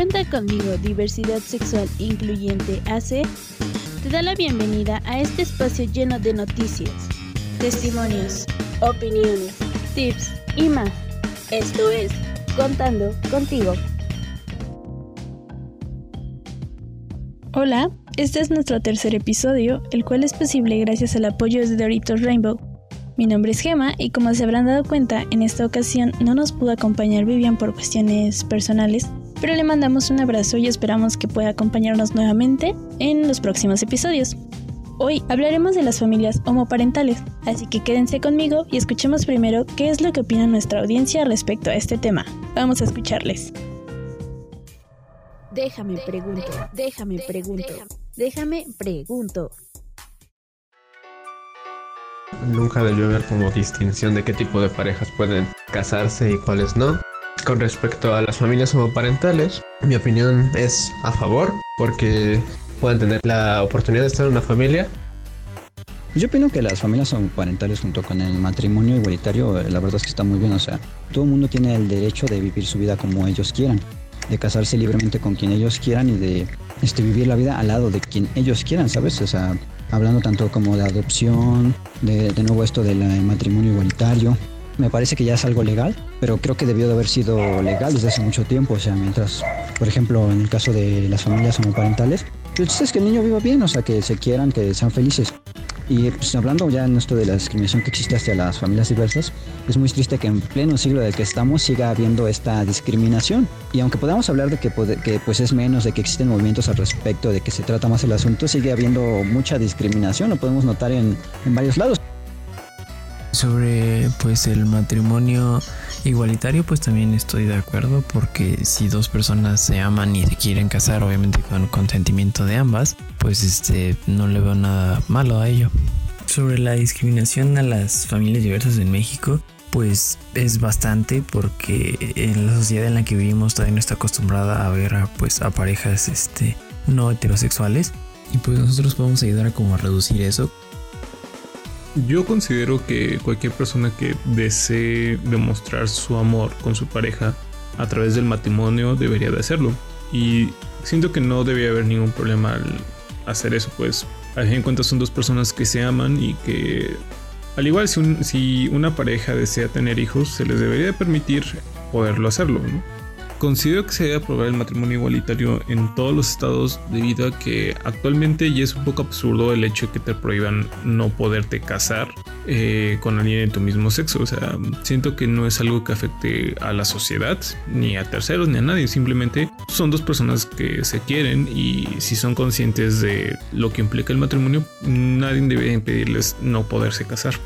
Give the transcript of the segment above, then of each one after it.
Cuenta conmigo Diversidad Sexual Incluyente AC te da la bienvenida a este espacio lleno de noticias, testimonios, opiniones, tips y más. Esto es Contando contigo. Hola, este es nuestro tercer episodio, el cual es posible gracias al apoyo de Doritos Rainbow. Mi nombre es Gema y como se habrán dado cuenta, en esta ocasión no nos pudo acompañar Vivian por cuestiones personales, pero le mandamos un abrazo y esperamos que pueda acompañarnos nuevamente en los próximos episodios. Hoy hablaremos de las familias homoparentales, así que quédense conmigo y escuchemos primero qué es lo que opina nuestra audiencia respecto a este tema. Vamos a escucharles. Déjame pregunto, déjame pregunto, déjame pregunto. Nunca debió haber como distinción de qué tipo de parejas pueden casarse y cuáles no. Con respecto a las familias homoparentales, mi opinión es a favor porque pueden tener la oportunidad de estar en una familia. Yo opino que las familias homoparentales junto con el matrimonio igualitario, eh, la verdad es que está muy bien. O sea, todo el mundo tiene el derecho de vivir su vida como ellos quieran, de casarse libremente con quien ellos quieran y de este, vivir la vida al lado de quien ellos quieran, ¿sabes? O sea, hablando tanto como de adopción, de, de nuevo esto del matrimonio igualitario, me parece que ya es algo legal, pero creo que debió de haber sido legal desde hace mucho tiempo. O sea, mientras, por ejemplo, en el caso de las familias homoparentales, es que el niño viva bien, o sea, que se quieran, que sean felices. Y pues hablando ya en esto de la discriminación que existe hacia las familias diversas, es muy triste que en pleno siglo del que estamos siga habiendo esta discriminación. Y aunque podamos hablar de que, pues es menos, de que existen movimientos al respecto, de que se trata más el asunto, sigue habiendo mucha discriminación, lo podemos notar en varios lados sobre pues el matrimonio igualitario pues también estoy de acuerdo porque si dos personas se aman y se quieren casar obviamente con consentimiento de ambas pues este no le veo nada malo a ello. Sobre la discriminación a las familias diversas en México pues es bastante porque en la sociedad en la que vivimos todavía no está acostumbrada a ver a, pues a parejas este no heterosexuales. Y pues nosotros podemos ayudar a como a reducir eso yo considero que cualquier persona que desee demostrar su amor con su pareja a través del matrimonio debería de hacerlo. Y siento que no debería haber ningún problema al hacer eso, pues al fin de cuentas son dos personas que se aman y que al igual si, si una pareja desea tener hijos, se les debería permitir poderlo hacerlo. ¿no? Considero que se debe aprobar el matrimonio igualitario en todos los estados debido a que actualmente ya es un poco absurdo el hecho de que te prohíban no poderte casar eh, con alguien de tu mismo sexo. O sea, siento que no es algo que afecte a la sociedad, ni a terceros, ni a nadie. Simplemente son dos personas que se quieren y si son conscientes de lo que implica el matrimonio, nadie debe impedirles no poderse casar.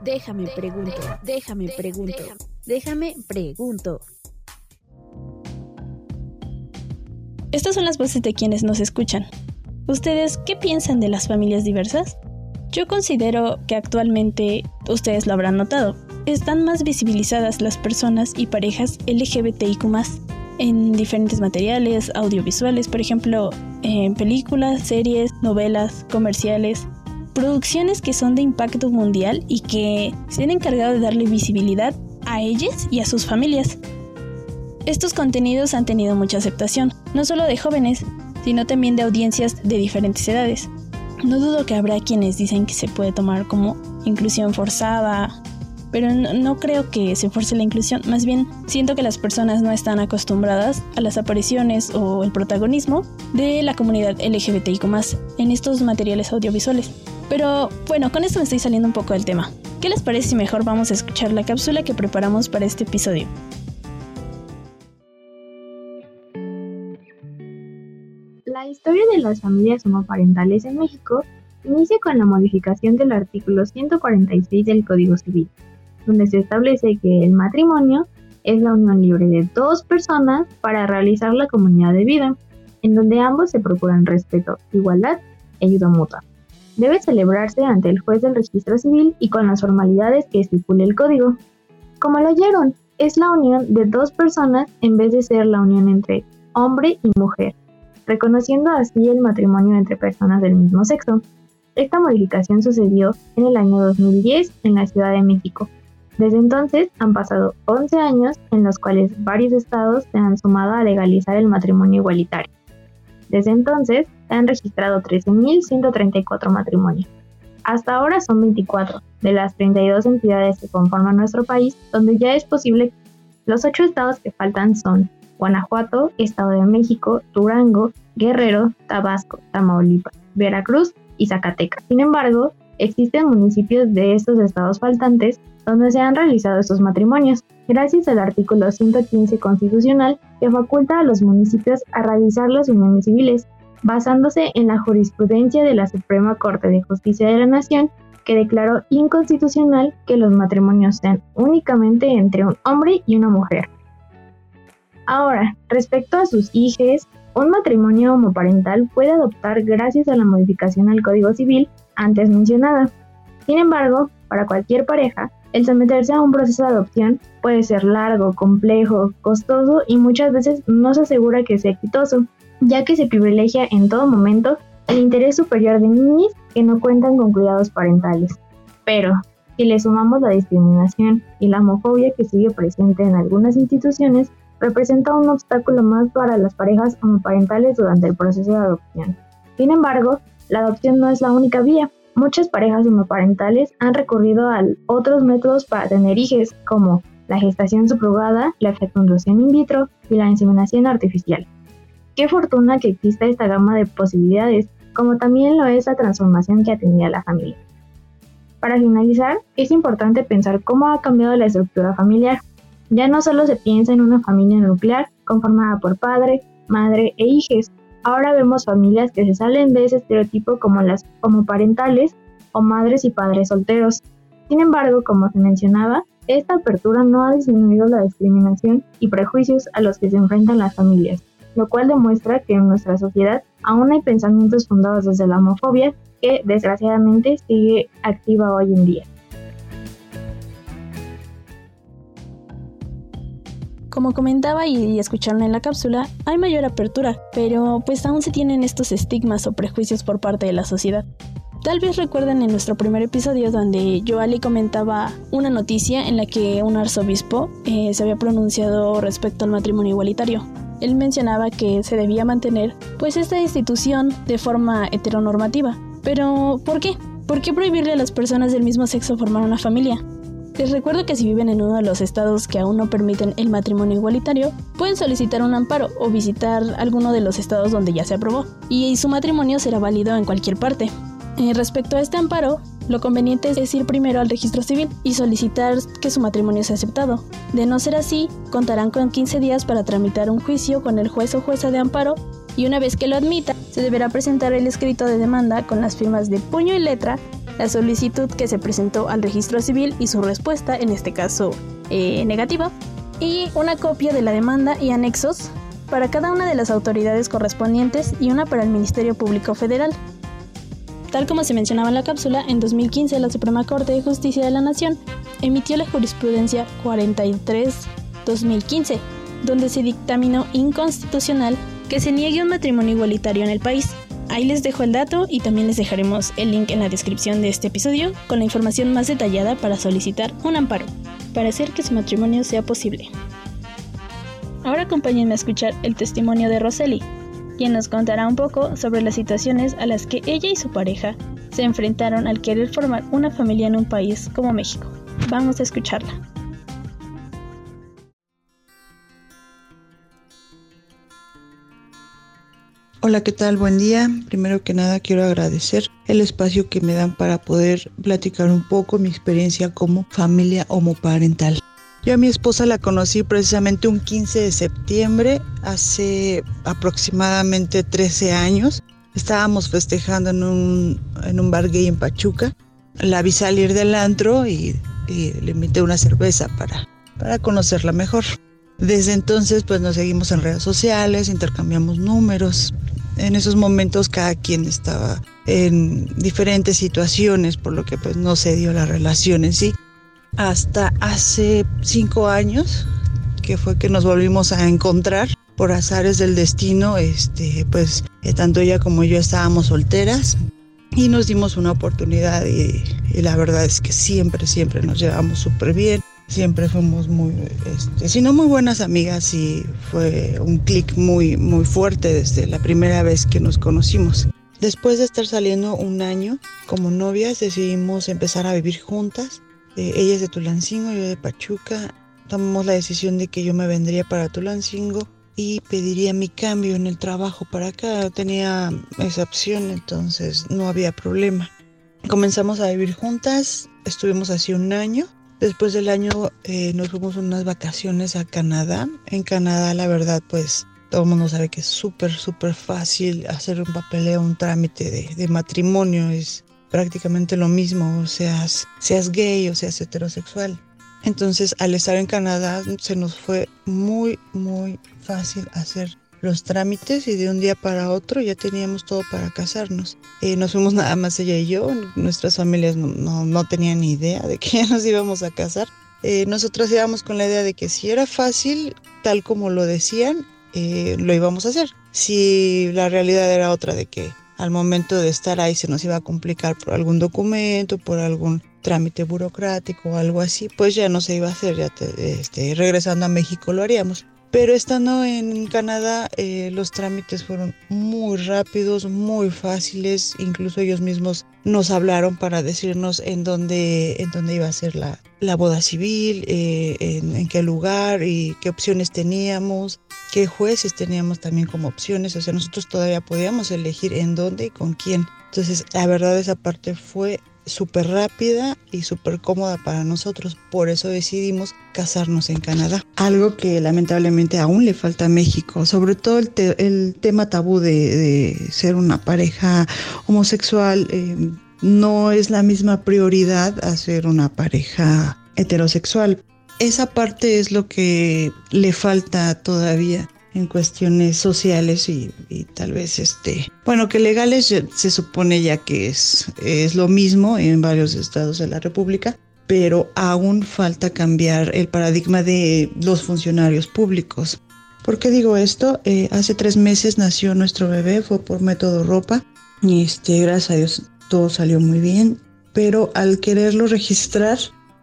Déjame pregunto, déjame pregunto. Déjame pregunto. Estas son las voces de quienes nos escuchan. ¿Ustedes qué piensan de las familias diversas? Yo considero que actualmente, ustedes lo habrán notado, están más visibilizadas las personas y parejas LGBTIQ en diferentes materiales audiovisuales, por ejemplo, en películas, series, novelas, comerciales, producciones que son de impacto mundial y que se han encargado de darle visibilidad a ellas y a sus familias. Estos contenidos han tenido mucha aceptación, no solo de jóvenes, sino también de audiencias de diferentes edades. No dudo que habrá quienes dicen que se puede tomar como inclusión forzada, pero no, creo que se force la inclusión, más bien siento que las personas no están acostumbradas a las apariciones o el protagonismo de la comunidad LGBTIQ en estos materiales audiovisuales. Pero bueno, con esto me estoy saliendo un poco del tema. ¿Qué les parece si mejor vamos a escuchar la cápsula que preparamos para este episodio? La historia de las familias homoparentales en México inicia con la modificación del artículo 146 del Código Civil, donde se establece que el matrimonio es la unión libre de dos personas para realizar la comunidad de vida, en donde ambos se procuran respeto, igualdad y ayuda mutua debe celebrarse ante el juez del registro civil y con las formalidades que estipule el código. Como lo oyeron, es la unión de dos personas en vez de ser la unión entre hombre y mujer, reconociendo así el matrimonio entre personas del mismo sexo. Esta modificación sucedió en el año 2010 en la Ciudad de México, Desde entonces han pasado 11 años en los cuales varios estados se han sumado a legalizar el matrimonio igualitario. Desde entonces se han registrado 13.134 matrimonios. Hasta ahora son 24 de las 32 entidades que conforman nuestro país donde ya es posible. Los ocho estados que faltan son Guanajuato, Estado de México, Durango, Guerrero, Tabasco, Tamaulipas, Veracruz y Zacatecas. Sin embargo, existen municipios de estos estados faltantes donde se han realizado estos matrimonios, gracias al artículo 115 constitucional que faculta a los municipios a realizar las uniones civiles, basándose en la jurisprudencia de la Suprema Corte de Justicia de la Nación, que declaró inconstitucional que los matrimonios sean únicamente entre un hombre y una mujer. Ahora, respecto a sus hijos, un matrimonio homoparental puede adoptar gracias a la modificación al Código Civil antes mencionada. Sin embargo, para cualquier pareja, el someterse a un proceso de adopción puede ser largo, complejo, costoso y muchas veces no se asegura que sea exitoso, ya que se privilegia en todo momento el interés superior de niños que no cuentan con cuidados parentales. Pero, si le sumamos la discriminación y la homofobia que sigue presente en algunas instituciones, representa un obstáculo más para las parejas homoparentales durante el proceso de adopción. Sin embargo, la adopción no es la única vía, Muchas parejas homoparentales han recurrido a otros métodos para tener hijos, como la gestación subrogada, la fecundación in vitro y la inseminación artificial. Qué fortuna que exista esta gama de posibilidades, como también lo es la transformación que ha tenido la familia. Para finalizar, es importante pensar cómo ha cambiado la estructura familiar. Ya no solo se piensa en una familia nuclear conformada por padre, madre e hijos, Ahora vemos familias que se salen de ese estereotipo como las homoparentales o madres y padres solteros. Sin embargo, como se mencionaba, esta apertura no ha disminuido la discriminación y prejuicios a los que se enfrentan las familias, lo cual demuestra que en nuestra sociedad aún hay pensamientos fundados desde la homofobia que desgraciadamente sigue activa hoy en día. Como comentaba y escucharon en la cápsula, hay mayor apertura, pero pues aún se tienen estos estigmas o prejuicios por parte de la sociedad. Tal vez recuerden en nuestro primer episodio donde Joali comentaba una noticia en la que un arzobispo eh, se había pronunciado respecto al matrimonio igualitario. Él mencionaba que se debía mantener pues esta institución de forma heteronormativa. Pero ¿por qué? ¿Por qué prohibirle a las personas del mismo sexo formar una familia? Les recuerdo que si viven en uno de los estados que aún no permiten el matrimonio igualitario, pueden solicitar un amparo o visitar alguno de los estados donde ya se aprobó, y su matrimonio será válido en cualquier parte. Eh, respecto a este amparo, lo conveniente es ir primero al registro civil y solicitar que su matrimonio sea aceptado. De no ser así, contarán con 15 días para tramitar un juicio con el juez o jueza de amparo y una vez que lo admita, se deberá presentar el escrito de demanda con las firmas de puño y letra la solicitud que se presentó al registro civil y su respuesta, en este caso eh, negativa, y una copia de la demanda y anexos para cada una de las autoridades correspondientes y una para el Ministerio Público Federal. Tal como se mencionaba en la cápsula, en 2015 la Suprema Corte de Justicia de la Nación emitió la jurisprudencia 43-2015, donde se dictaminó inconstitucional que se niegue un matrimonio igualitario en el país, Ahí les dejo el dato y también les dejaremos el link en la descripción de este episodio con la información más detallada para solicitar un amparo, para hacer que su matrimonio sea posible. Ahora acompáñenme a escuchar el testimonio de Roseli, quien nos contará un poco sobre las situaciones a las que ella y su pareja se enfrentaron al querer formar una familia en un país como México. Vamos a escucharla. Hola, ¿qué tal? Buen día. Primero que nada quiero agradecer el espacio que me dan para poder platicar un poco mi experiencia como familia homoparental. Yo a mi esposa la conocí precisamente un 15 de septiembre, hace aproximadamente 13 años. Estábamos festejando en un, en un bar gay en Pachuca. La vi salir del antro y, y le invité una cerveza para, para conocerla mejor. Desde entonces pues nos seguimos en redes sociales, intercambiamos números, en esos momentos cada quien estaba en diferentes situaciones, por lo que pues no se dio la relación en sí. Hasta hace cinco años, que fue que nos volvimos a encontrar por azares del destino, este, pues eh, tanto ella como yo estábamos solteras y nos dimos una oportunidad y, y la verdad es que siempre, siempre nos llevamos súper bien. Siempre fuimos muy, este, si no muy buenas amigas y fue un clic muy, muy fuerte desde la primera vez que nos conocimos. Después de estar saliendo un año como novias, decidimos empezar a vivir juntas. Eh, ella es de Tulancingo, yo de Pachuca. Tomamos la decisión de que yo me vendría para Tulancingo y pediría mi cambio en el trabajo para acá. Tenía esa opción, entonces no había problema. Comenzamos a vivir juntas, estuvimos así un año. Después del año eh, nos fuimos unas vacaciones a Canadá. En Canadá, la verdad, pues todo el mundo sabe que es súper, súper fácil hacer un papeleo, un trámite de, de, matrimonio. Es prácticamente lo mismo, seas, seas gay o seas heterosexual. Entonces, al estar en Canadá, se nos fue muy, muy fácil hacer los trámites y de un día para otro ya teníamos todo para casarnos. Eh, nos fuimos nada más ella y yo, nuestras familias no, no, no tenían ni idea de que ya nos íbamos a casar. Eh, nosotros íbamos con la idea de que si era fácil, tal como lo decían, eh, lo íbamos a hacer. Si la realidad era otra de que al momento de estar ahí se nos iba a complicar por algún documento, por algún trámite burocrático o algo así, pues ya no se iba a hacer, ya te, este, regresando a México lo haríamos. Pero estando en Canadá, eh, los trámites fueron muy rápidos, muy fáciles. Incluso ellos mismos nos hablaron para decirnos en dónde, en dónde iba a ser la, la boda civil, eh, en, en, qué lugar y qué opciones teníamos, qué jueces teníamos también como opciones. O sea, nosotros todavía podíamos elegir en dónde y con quién. Entonces, la verdad, esa parte fue súper rápida y súper cómoda para nosotros. Por eso decidimos casarnos en Canadá. Algo que lamentablemente aún le falta a México, sobre todo el, te el tema tabú de, ser una pareja homosexual. Eh, no es la misma prioridad a ser una pareja heterosexual. Esa parte es lo que le falta todavía en cuestiones sociales y, tal vez este bueno que legales se supone ya que es, es lo mismo en varios estados de la república pero aún falta cambiar el paradigma de los funcionarios públicos ¿Por qué digo esto? Eh, hace tres meses nació nuestro bebé, fue por método ropa y este, gracias a Dios todo salió muy bien, pero al quererlo registrar,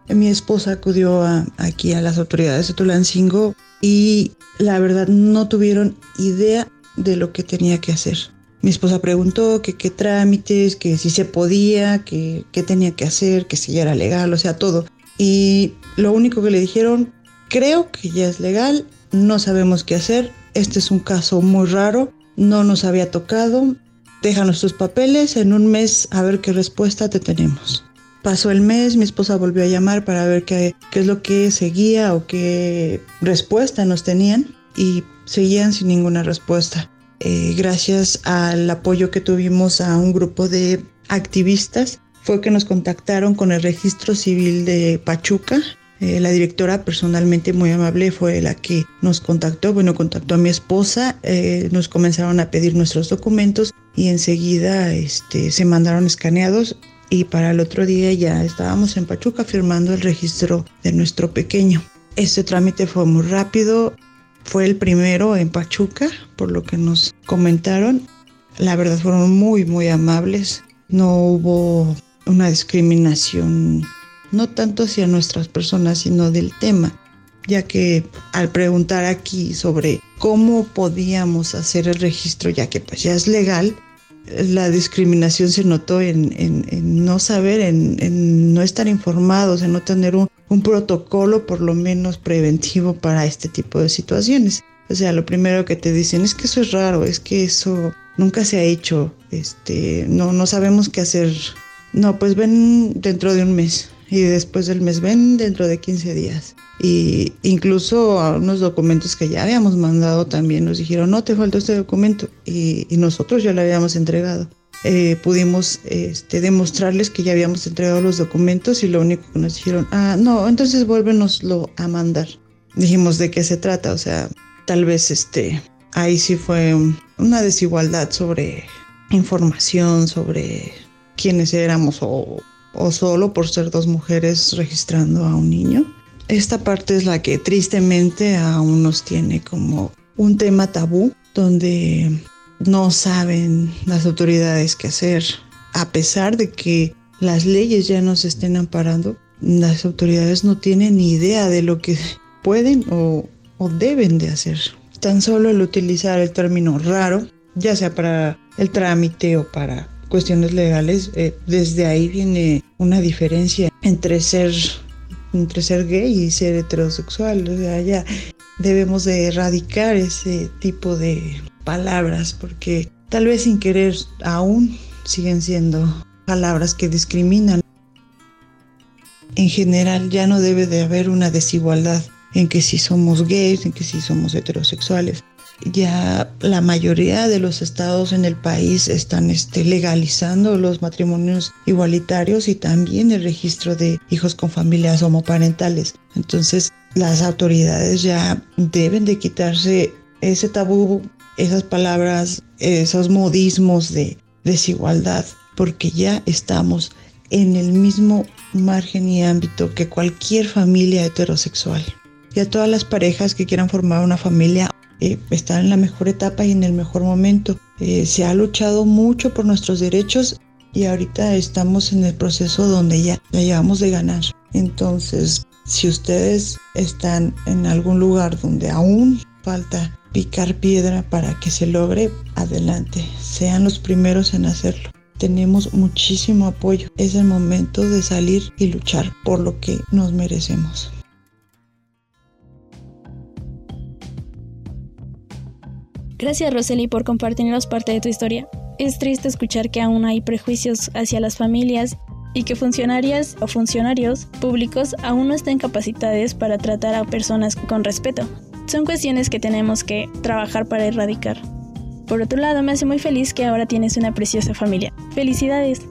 mi esposa acudió a, aquí a las autoridades de Tulancingo y la verdad no tuvieron idea de lo que tenía que hacer. Mi esposa preguntó que qué trámites, que si se podía, que qué tenía que hacer, que si ya era legal, o sea, todo. Y lo único que le dijeron, creo que ya es legal, no sabemos qué hacer, este es un caso muy raro, no nos había tocado, déjanos tus papeles, en un mes a ver qué respuesta te tenemos. Pasó el mes, mi esposa volvió a llamar para ver qué, qué es lo que seguía o qué respuesta nos tenían y seguían sin ninguna respuesta. Eh, gracias al apoyo que tuvimos a un grupo de activistas, fue que nos contactaron con el registro civil de Pachuca. Eh, la directora personalmente muy amable fue la que nos contactó, bueno, contactó a mi esposa, eh, nos comenzaron a pedir nuestros documentos y enseguida este, se mandaron escaneados y para el otro día ya estábamos en Pachuca firmando el registro de nuestro pequeño. Este trámite fue muy rápido, fue el primero en Pachuca, por lo que nos comentaron. La verdad fueron muy, muy amables. No hubo una discriminación, no tanto hacia nuestras personas, sino del tema, ya que al preguntar aquí sobre cómo podíamos hacer el registro, ya que pues ya es legal, la discriminación se notó en, en, no saber, en, en, no estar informados, en no tener un, un, protocolo por lo menos preventivo para este tipo de situaciones. O sea, lo primero que te dicen es que eso es raro, es que eso nunca se ha hecho, este, no, no sabemos qué hacer. No, pues ven dentro de un mes y después del mes ven dentro de 15 días. Y incluso a unos documentos que ya habíamos mandado también nos dijeron, no, te falta este documento. Y, y nosotros ya lo habíamos entregado. Eh, pudimos este, demostrarles que ya habíamos entregado los documentos y lo único que nos dijeron, ah, no, entonces vuélvenoslo a mandar. Dijimos de qué se trata, o sea, tal vez este, ahí sí fue una desigualdad sobre información, sobre quiénes éramos o, o solo por ser dos mujeres registrando a un niño esta parte es la que tristemente aún nos tiene como un tema tabú, donde no saben las autoridades qué hacer, a pesar de que las leyes ya nos estén amparando. las autoridades no tienen ni idea de lo que pueden o, deben de hacer. Tan solo el utilizar el término raro, ya sea para el trámite o para cuestiones legales, eh, desde ahí viene una diferencia entre ser, entre ser gay y ser heterosexual. O sea, ya debemos de erradicar ese tipo de palabras porque tal vez sin querer aún siguen siendo palabras que discriminan. En general ya no debe de haber una desigualdad en que si somos gays, en que si somos heterosexuales. Ya la mayoría de los estados en el país están este, legalizando los matrimonios igualitarios y también el registro de hijos con familias homoparentales. Entonces las autoridades ya deben de quitarse ese tabú, esas palabras, esos modismos de desigualdad, porque ya estamos en el mismo margen y ámbito que cualquier familia heterosexual y a todas las parejas que quieran formar una familia eh, están en la mejor etapa y en el mejor momento. Eh, se ha luchado mucho por nuestros derechos y ahorita estamos en el proceso donde ya, ya llevamos de ganar. Entonces, si ustedes están en algún lugar donde aún falta picar piedra para que se logre, adelante, sean los primeros en hacerlo. Tenemos muchísimo apoyo. Es el momento de salir y luchar por lo que nos merecemos. Gracias Rosely por compartirnos parte de tu historia. Es triste escuchar que aún hay prejuicios hacia las familias y que funcionarias o funcionarios públicos aún no estén capacitados para tratar a personas con respeto. Son cuestiones que tenemos que trabajar para erradicar. Por otro lado, me hace muy feliz que ahora tienes una preciosa familia. ¡Felicidades!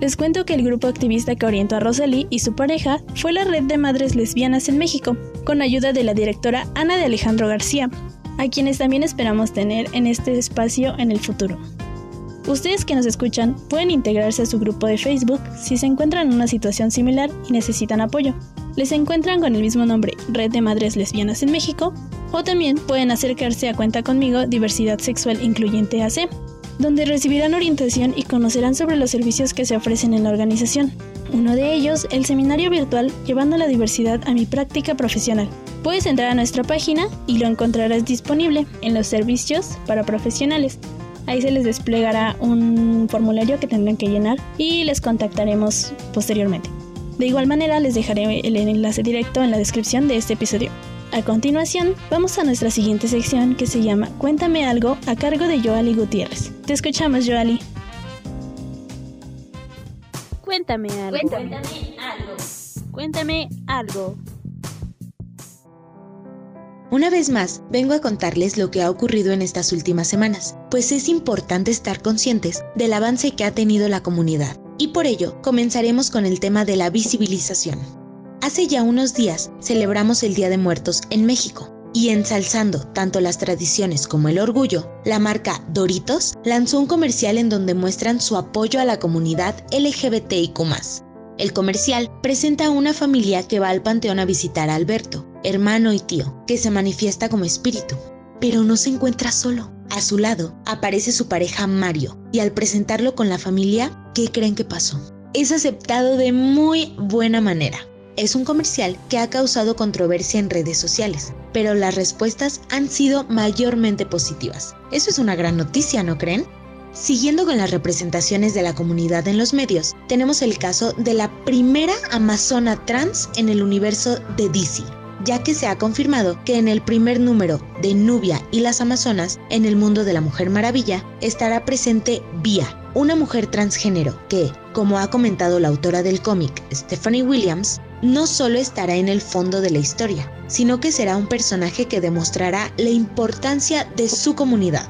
Les cuento que el grupo activista que orientó a Rosely y su pareja fue la Red de Madres Lesbianas en México, con ayuda de la directora Ana de Alejandro García, a quienes también esperamos tener en este espacio en el futuro. Ustedes que nos escuchan pueden integrarse a su grupo de Facebook si se encuentran en una situación similar y necesitan apoyo. Les encuentran con el mismo nombre Red de Madres Lesbianas en México o también pueden acercarse a Cuenta conmigo Diversidad Sexual Incluyente AC, donde recibirán orientación y conocerán sobre los servicios que se ofrecen en la organización. Uno de ellos, el seminario virtual Llevando la diversidad a mi práctica profesional, Puedes entrar a nuestra página y lo encontrarás disponible en los servicios para profesionales. Ahí se les desplegará un formulario que tendrán que llenar y les contactaremos posteriormente. De igual manera les dejaré el enlace directo en la descripción de este episodio. A continuación, vamos a nuestra siguiente sección que se llama Cuéntame algo a cargo de Joali Gutiérrez. Te escuchamos, Joali. Cuéntame algo. Cuéntame algo. Cuéntame algo. Una vez más, vengo a contarles lo que ha ocurrido en estas últimas semanas, pues es importante estar conscientes del avance que ha tenido la comunidad, y por ello comenzaremos con el tema de la visibilización. Hace ya unos días celebramos el Día de Muertos en México, y ensalzando tanto las tradiciones como el orgullo, la marca Doritos lanzó un comercial en donde muestran su apoyo a la comunidad LGBTIQ. El comercial presenta a una familia que va al panteón a visitar a Alberto, hermano y tío, que se manifiesta como espíritu, pero no se encuentra solo. A su lado aparece su pareja Mario, y al presentarlo con la familia, ¿qué creen que pasó? Es aceptado de muy buena manera. Es un comercial que ha causado controversia en redes sociales, pero las respuestas han sido mayormente positivas. Eso es una gran noticia, ¿no creen? Siguiendo con las representaciones de la comunidad en los medios, tenemos el caso de la primera amazona trans en el universo de DC, ya que se ha confirmado que en el primer número de Nubia y las Amazonas, en el mundo de la Mujer Maravilla, estará presente Via, una mujer transgénero que, como ha comentado la autora del cómic, Stephanie Williams, no solo estará en el fondo de la historia, sino que será un personaje que demostrará la importancia de su comunidad.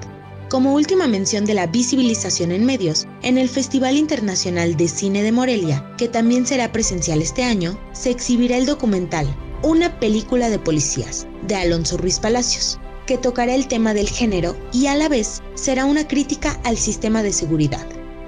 Como última mención de la visibilización en medios, en el Festival Internacional de Cine de Morelia, que también será presencial este año, se exhibirá el documental una película de policías, de Alonso Ruiz Palacios, que tocará el tema del género y a la vez será una crítica al sistema de seguridad.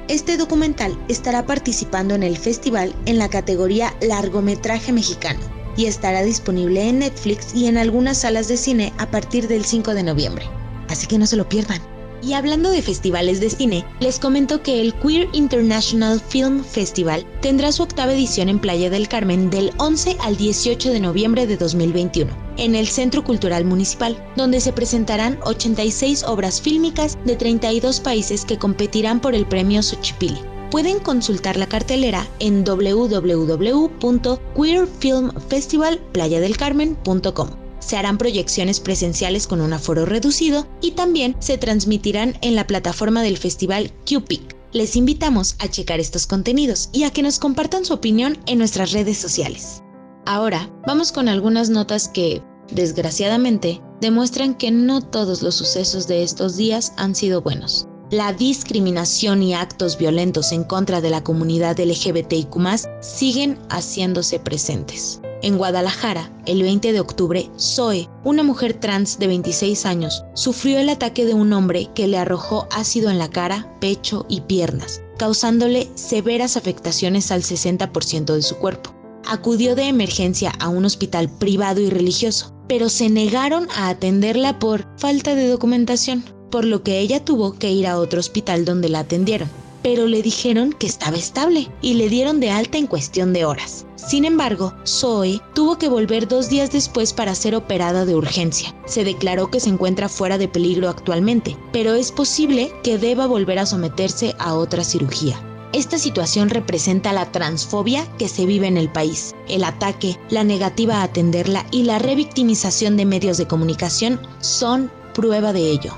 Este documental estará participando en el festival en la categoría largometraje mexicano y estará disponible en Netflix y en algunas salas de cine a partir del 5 de noviembre. Así que no se lo pierdan. Y hablando de festivales de cine, les comento que el Queer International Film Festival tendrá su octava edición en Playa del Carmen del 11 al 18 de noviembre de 2021, en el Centro Cultural Municipal, donde se presentarán 86 obras fílmicas de 32 países que competirán por el premio Xochipilli. Pueden consultar la cartelera en www.queerfilmfestivalplayadelcarmen.com se harán proyecciones presenciales con un aforo reducido y también se transmitirán en la plataforma del festival QPIC. Les invitamos a checar estos contenidos y a que nos compartan su opinión en nuestras redes sociales. Ahora, vamos con algunas notas que, desgraciadamente, demuestran que no todos los sucesos de estos días han sido buenos. La discriminación y actos violentos en contra de la comunidad LGBTIQ siguen haciéndose presentes. En Guadalajara, el 20 de octubre, Zoe, una mujer trans de 26 años, sufrió el ataque de un hombre que le arrojó ácido en la cara, pecho y piernas, causándole severas afectaciones al 60% de su cuerpo. Acudió de emergencia a un hospital privado y religioso, pero se negaron a atenderla por falta de documentación, por lo que ella tuvo que ir a otro hospital donde la atendieron pero le dijeron que estaba estable y le dieron de alta en cuestión de horas. Sin embargo, Zoe tuvo que volver dos días después para ser operada de urgencia. Se declaró que se encuentra fuera de peligro actualmente, pero es posible que deba volver a someterse a otra cirugía. Esta situación representa la transfobia que se vive en el país. El ataque, la negativa a atenderla y la revictimización de medios de comunicación son prueba de ello.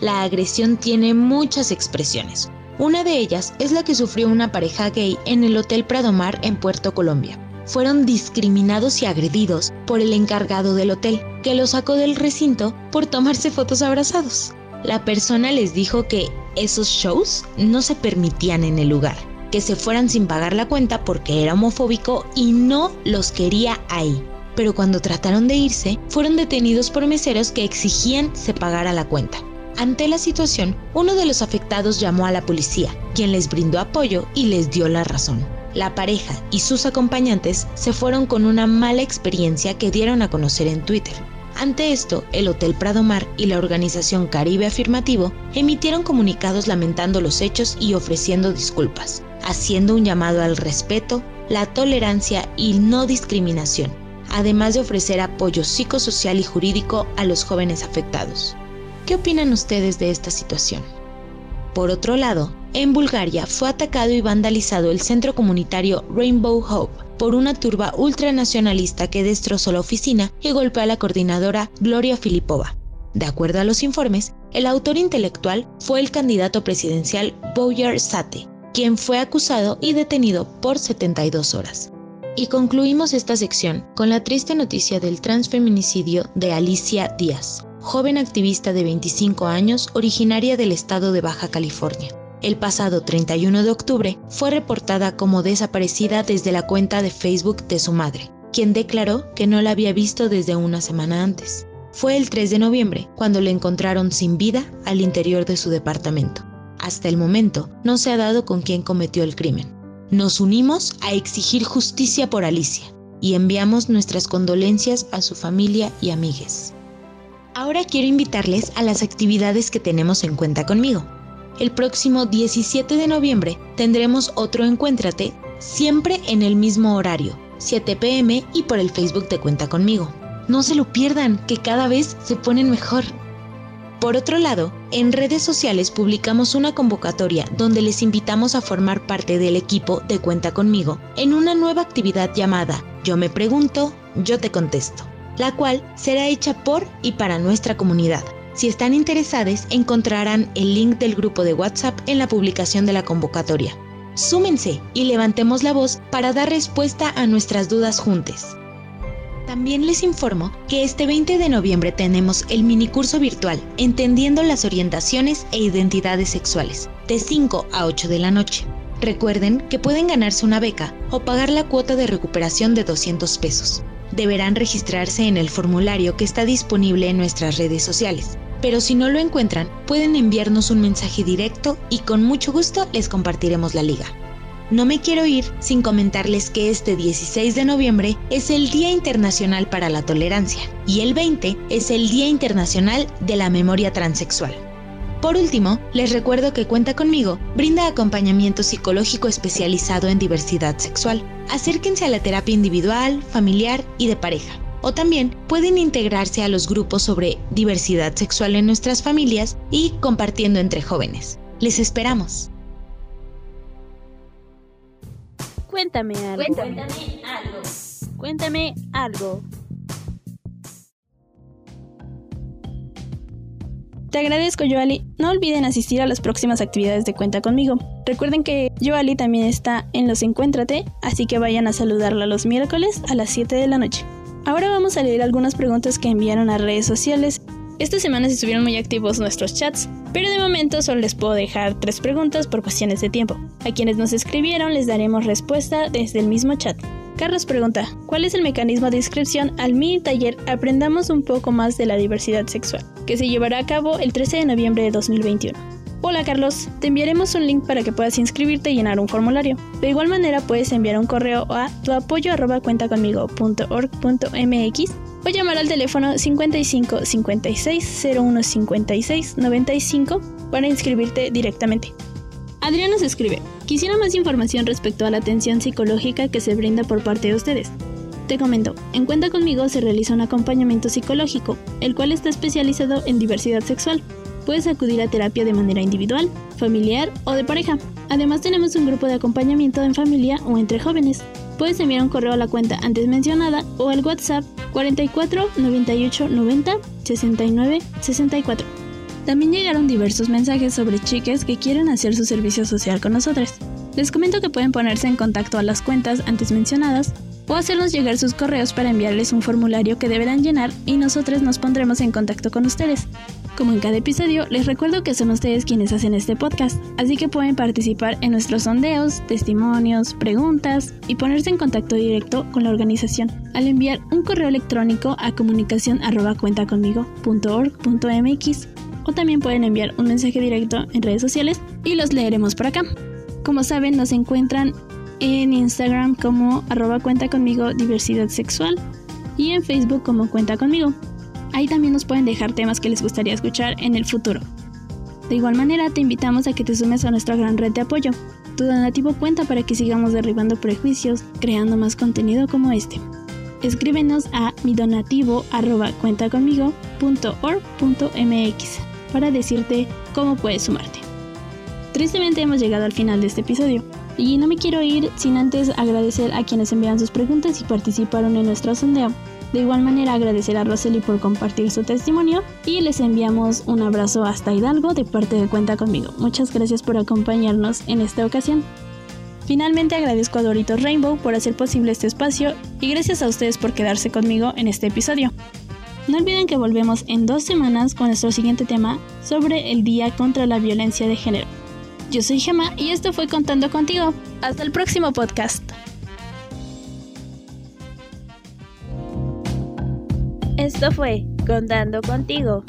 La agresión tiene muchas expresiones. Una de ellas es la que sufrió una pareja gay en el Hotel Pradomar en Puerto Colombia. Fueron discriminados y agredidos por el encargado del hotel, que los sacó del recinto por tomarse fotos abrazados. La persona les dijo que esos shows no se permitían en el lugar, que se fueran sin pagar la cuenta porque era homofóbico y no los quería ahí. Pero cuando trataron de irse, fueron detenidos por meseros que exigían se pagara la cuenta. Ante la situación, uno de los afectados llamó a la policía, quien les brindó apoyo y les dio la razón. La pareja y sus acompañantes se fueron con una mala experiencia que dieron a conocer en Twitter. Ante esto, el Hotel Prado Mar y la organización Caribe Afirmativo emitieron comunicados lamentando los hechos y ofreciendo disculpas, haciendo un llamado al respeto, la tolerancia y no discriminación, además de ofrecer apoyo psicosocial y jurídico a los jóvenes afectados. ¿Qué opinan ustedes de esta situación? Por otro lado, en Bulgaria fue atacado y vandalizado el centro comunitario Rainbow Hope por una turba ultranacionalista que destrozó la oficina y golpeó a la coordinadora Gloria Filipova. De acuerdo a los informes, el autor intelectual fue el candidato presidencial Boyar Sate, quien fue acusado y detenido por 72 horas. Y concluimos esta sección con la triste noticia del transfeminicidio de Alicia Díaz, joven activista de 25 años originaria del estado de Baja California. El pasado 31 de octubre fue reportada como desaparecida desde la cuenta de Facebook de su madre, quien declaró que no la había visto desde una semana antes. Fue el 3 de noviembre cuando le encontraron sin vida al interior de su departamento. Hasta el momento no se ha dado con quién cometió el crimen. Nos unimos a exigir justicia por Alicia y enviamos nuestras condolencias a su familia y amigues. Ahora quiero invitarles a las actividades que tenemos en cuenta conmigo. El próximo 17 de noviembre tendremos otro Encuéntrate, siempre en el mismo horario, 7 pm y por el Facebook de Cuenta conmigo. No se lo pierdan, que cada vez se ponen mejor. Por otro lado, en redes sociales publicamos una convocatoria donde les invitamos a formar parte del equipo de Cuenta conmigo en una nueva actividad llamada Yo me pregunto, yo te contesto la cual será hecha por y para nuestra comunidad. Si están interesados, encontrarán el link del grupo de WhatsApp en la publicación de la convocatoria. Súmense y levantemos la voz para dar respuesta a nuestras dudas juntos. También les informo que este 20 de noviembre tenemos el minicurso virtual Entendiendo las orientaciones e identidades sexuales, de 5 a 8 de la noche. Recuerden que pueden ganarse una beca o pagar la cuota de recuperación de 200 pesos deberán registrarse en el formulario que está disponible en nuestras redes sociales. Pero si no lo encuentran, pueden enviarnos un mensaje directo y con mucho gusto les compartiremos la liga. No me quiero ir sin comentarles que este 16 de noviembre es el Día Internacional para la Tolerancia y el 20 es el Día Internacional de la Memoria Transexual. Por último, les recuerdo que Cuenta conmigo brinda acompañamiento psicológico especializado en diversidad sexual. Acérquense a la terapia individual, familiar y de pareja. O también pueden integrarse a los grupos sobre diversidad sexual en nuestras familias y compartiendo entre jóvenes. Les esperamos. Cuéntame algo. Cuéntame algo. Cuéntame algo. Te agradezco, Joali. No olviden asistir a las próximas actividades de Cuenta conmigo. Recuerden que Joali también está en los Encuéntrate, así que vayan a saludarla los miércoles a las 7 de la noche. Ahora vamos a leer algunas preguntas que enviaron a redes sociales. Esta semana estuvieron muy activos nuestros chats, pero de momento solo les puedo dejar tres preguntas por cuestiones de tiempo. A quienes nos escribieron les daremos respuesta desde el mismo chat. Carlos pregunta, ¿cuál es el mecanismo de inscripción al mini taller Aprendamos un poco más de la diversidad sexual, que se llevará a cabo el 13 de noviembre de 2021? Hola Carlos, te enviaremos un link para que puedas inscribirte y llenar un formulario. De igual manera puedes enviar un correo a tu apoyo cuentaconmigo.org.mx o llamar al teléfono 55 56 01 56 95 para inscribirte directamente. Adrián nos escribe, quisiera más información respecto a la atención psicológica que se brinda por parte de ustedes. Te comento, en Cuenta conmigo se realiza un acompañamiento psicológico, el cual está especializado en diversidad sexual. Puedes acudir a terapia de manera individual, familiar o de pareja. Además tenemos un grupo de acompañamiento en familia o entre jóvenes. Puedes enviar un correo a la cuenta antes mencionada o al WhatsApp 44 98 90 69 64. También llegaron diversos mensajes sobre chicas que quieren hacer su servicio social con nosotros. Les comento que pueden ponerse en contacto a las cuentas antes mencionadas o hacernos llegar sus correos para enviarles un formulario que deberán llenar y nosotros nos pondremos en contacto con ustedes. Como en cada episodio, les recuerdo que son ustedes quienes hacen este podcast, así que pueden participar en nuestros sondeos, testimonios, preguntas y ponerse en contacto directo con la organización al enviar un correo electrónico a comunicación o también pueden enviar un mensaje directo en redes sociales y los leeremos por acá. Como saben, nos encuentran en Instagram como arroba cuenta diversidad sexual y en Facebook como cuenta conmigo. Ahí también nos pueden dejar temas que les gustaría escuchar en el futuro. De igual manera, te invitamos a que te sumes a nuestra gran red de apoyo. Tu donativo cuenta para que sigamos derribando prejuicios, creando más contenido como este. Escríbenos a mi donativo arroba cuentaconmigo.org.mx para decirte cómo puedes sumarte. Tristemente hemos llegado al final de este episodio y no me quiero ir sin antes agradecer a quienes enviaron sus preguntas y participaron en nuestro sondeo. De igual manera agradecer a Rosely por compartir su testimonio y les enviamos un abrazo hasta Hidalgo de parte de Cuenta conmigo. Muchas gracias por acompañarnos en esta ocasión. Finalmente agradezco a Doritos Rainbow por hacer posible este espacio y gracias a ustedes por quedarse conmigo en este episodio. No olviden que volvemos en dos semanas con nuestro siguiente tema sobre el Día contra la Violencia de Género. Yo soy Gemma y esto fue Contando contigo. Hasta el próximo podcast. Esto fue Contando contigo.